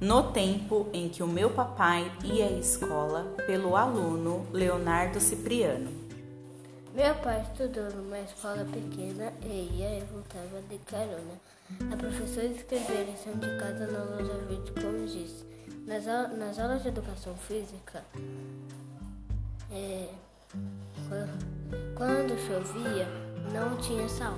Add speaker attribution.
Speaker 1: no tempo em que o meu papai ia à escola pelo aluno Leonardo Cipriano.
Speaker 2: Meu pai estudou numa escola pequena e ia e voltava de carona. A professora escreveu a lição de casa na lousa verde como disse. Nas, nas aulas de educação física, é, quando chovia, não tinha sal.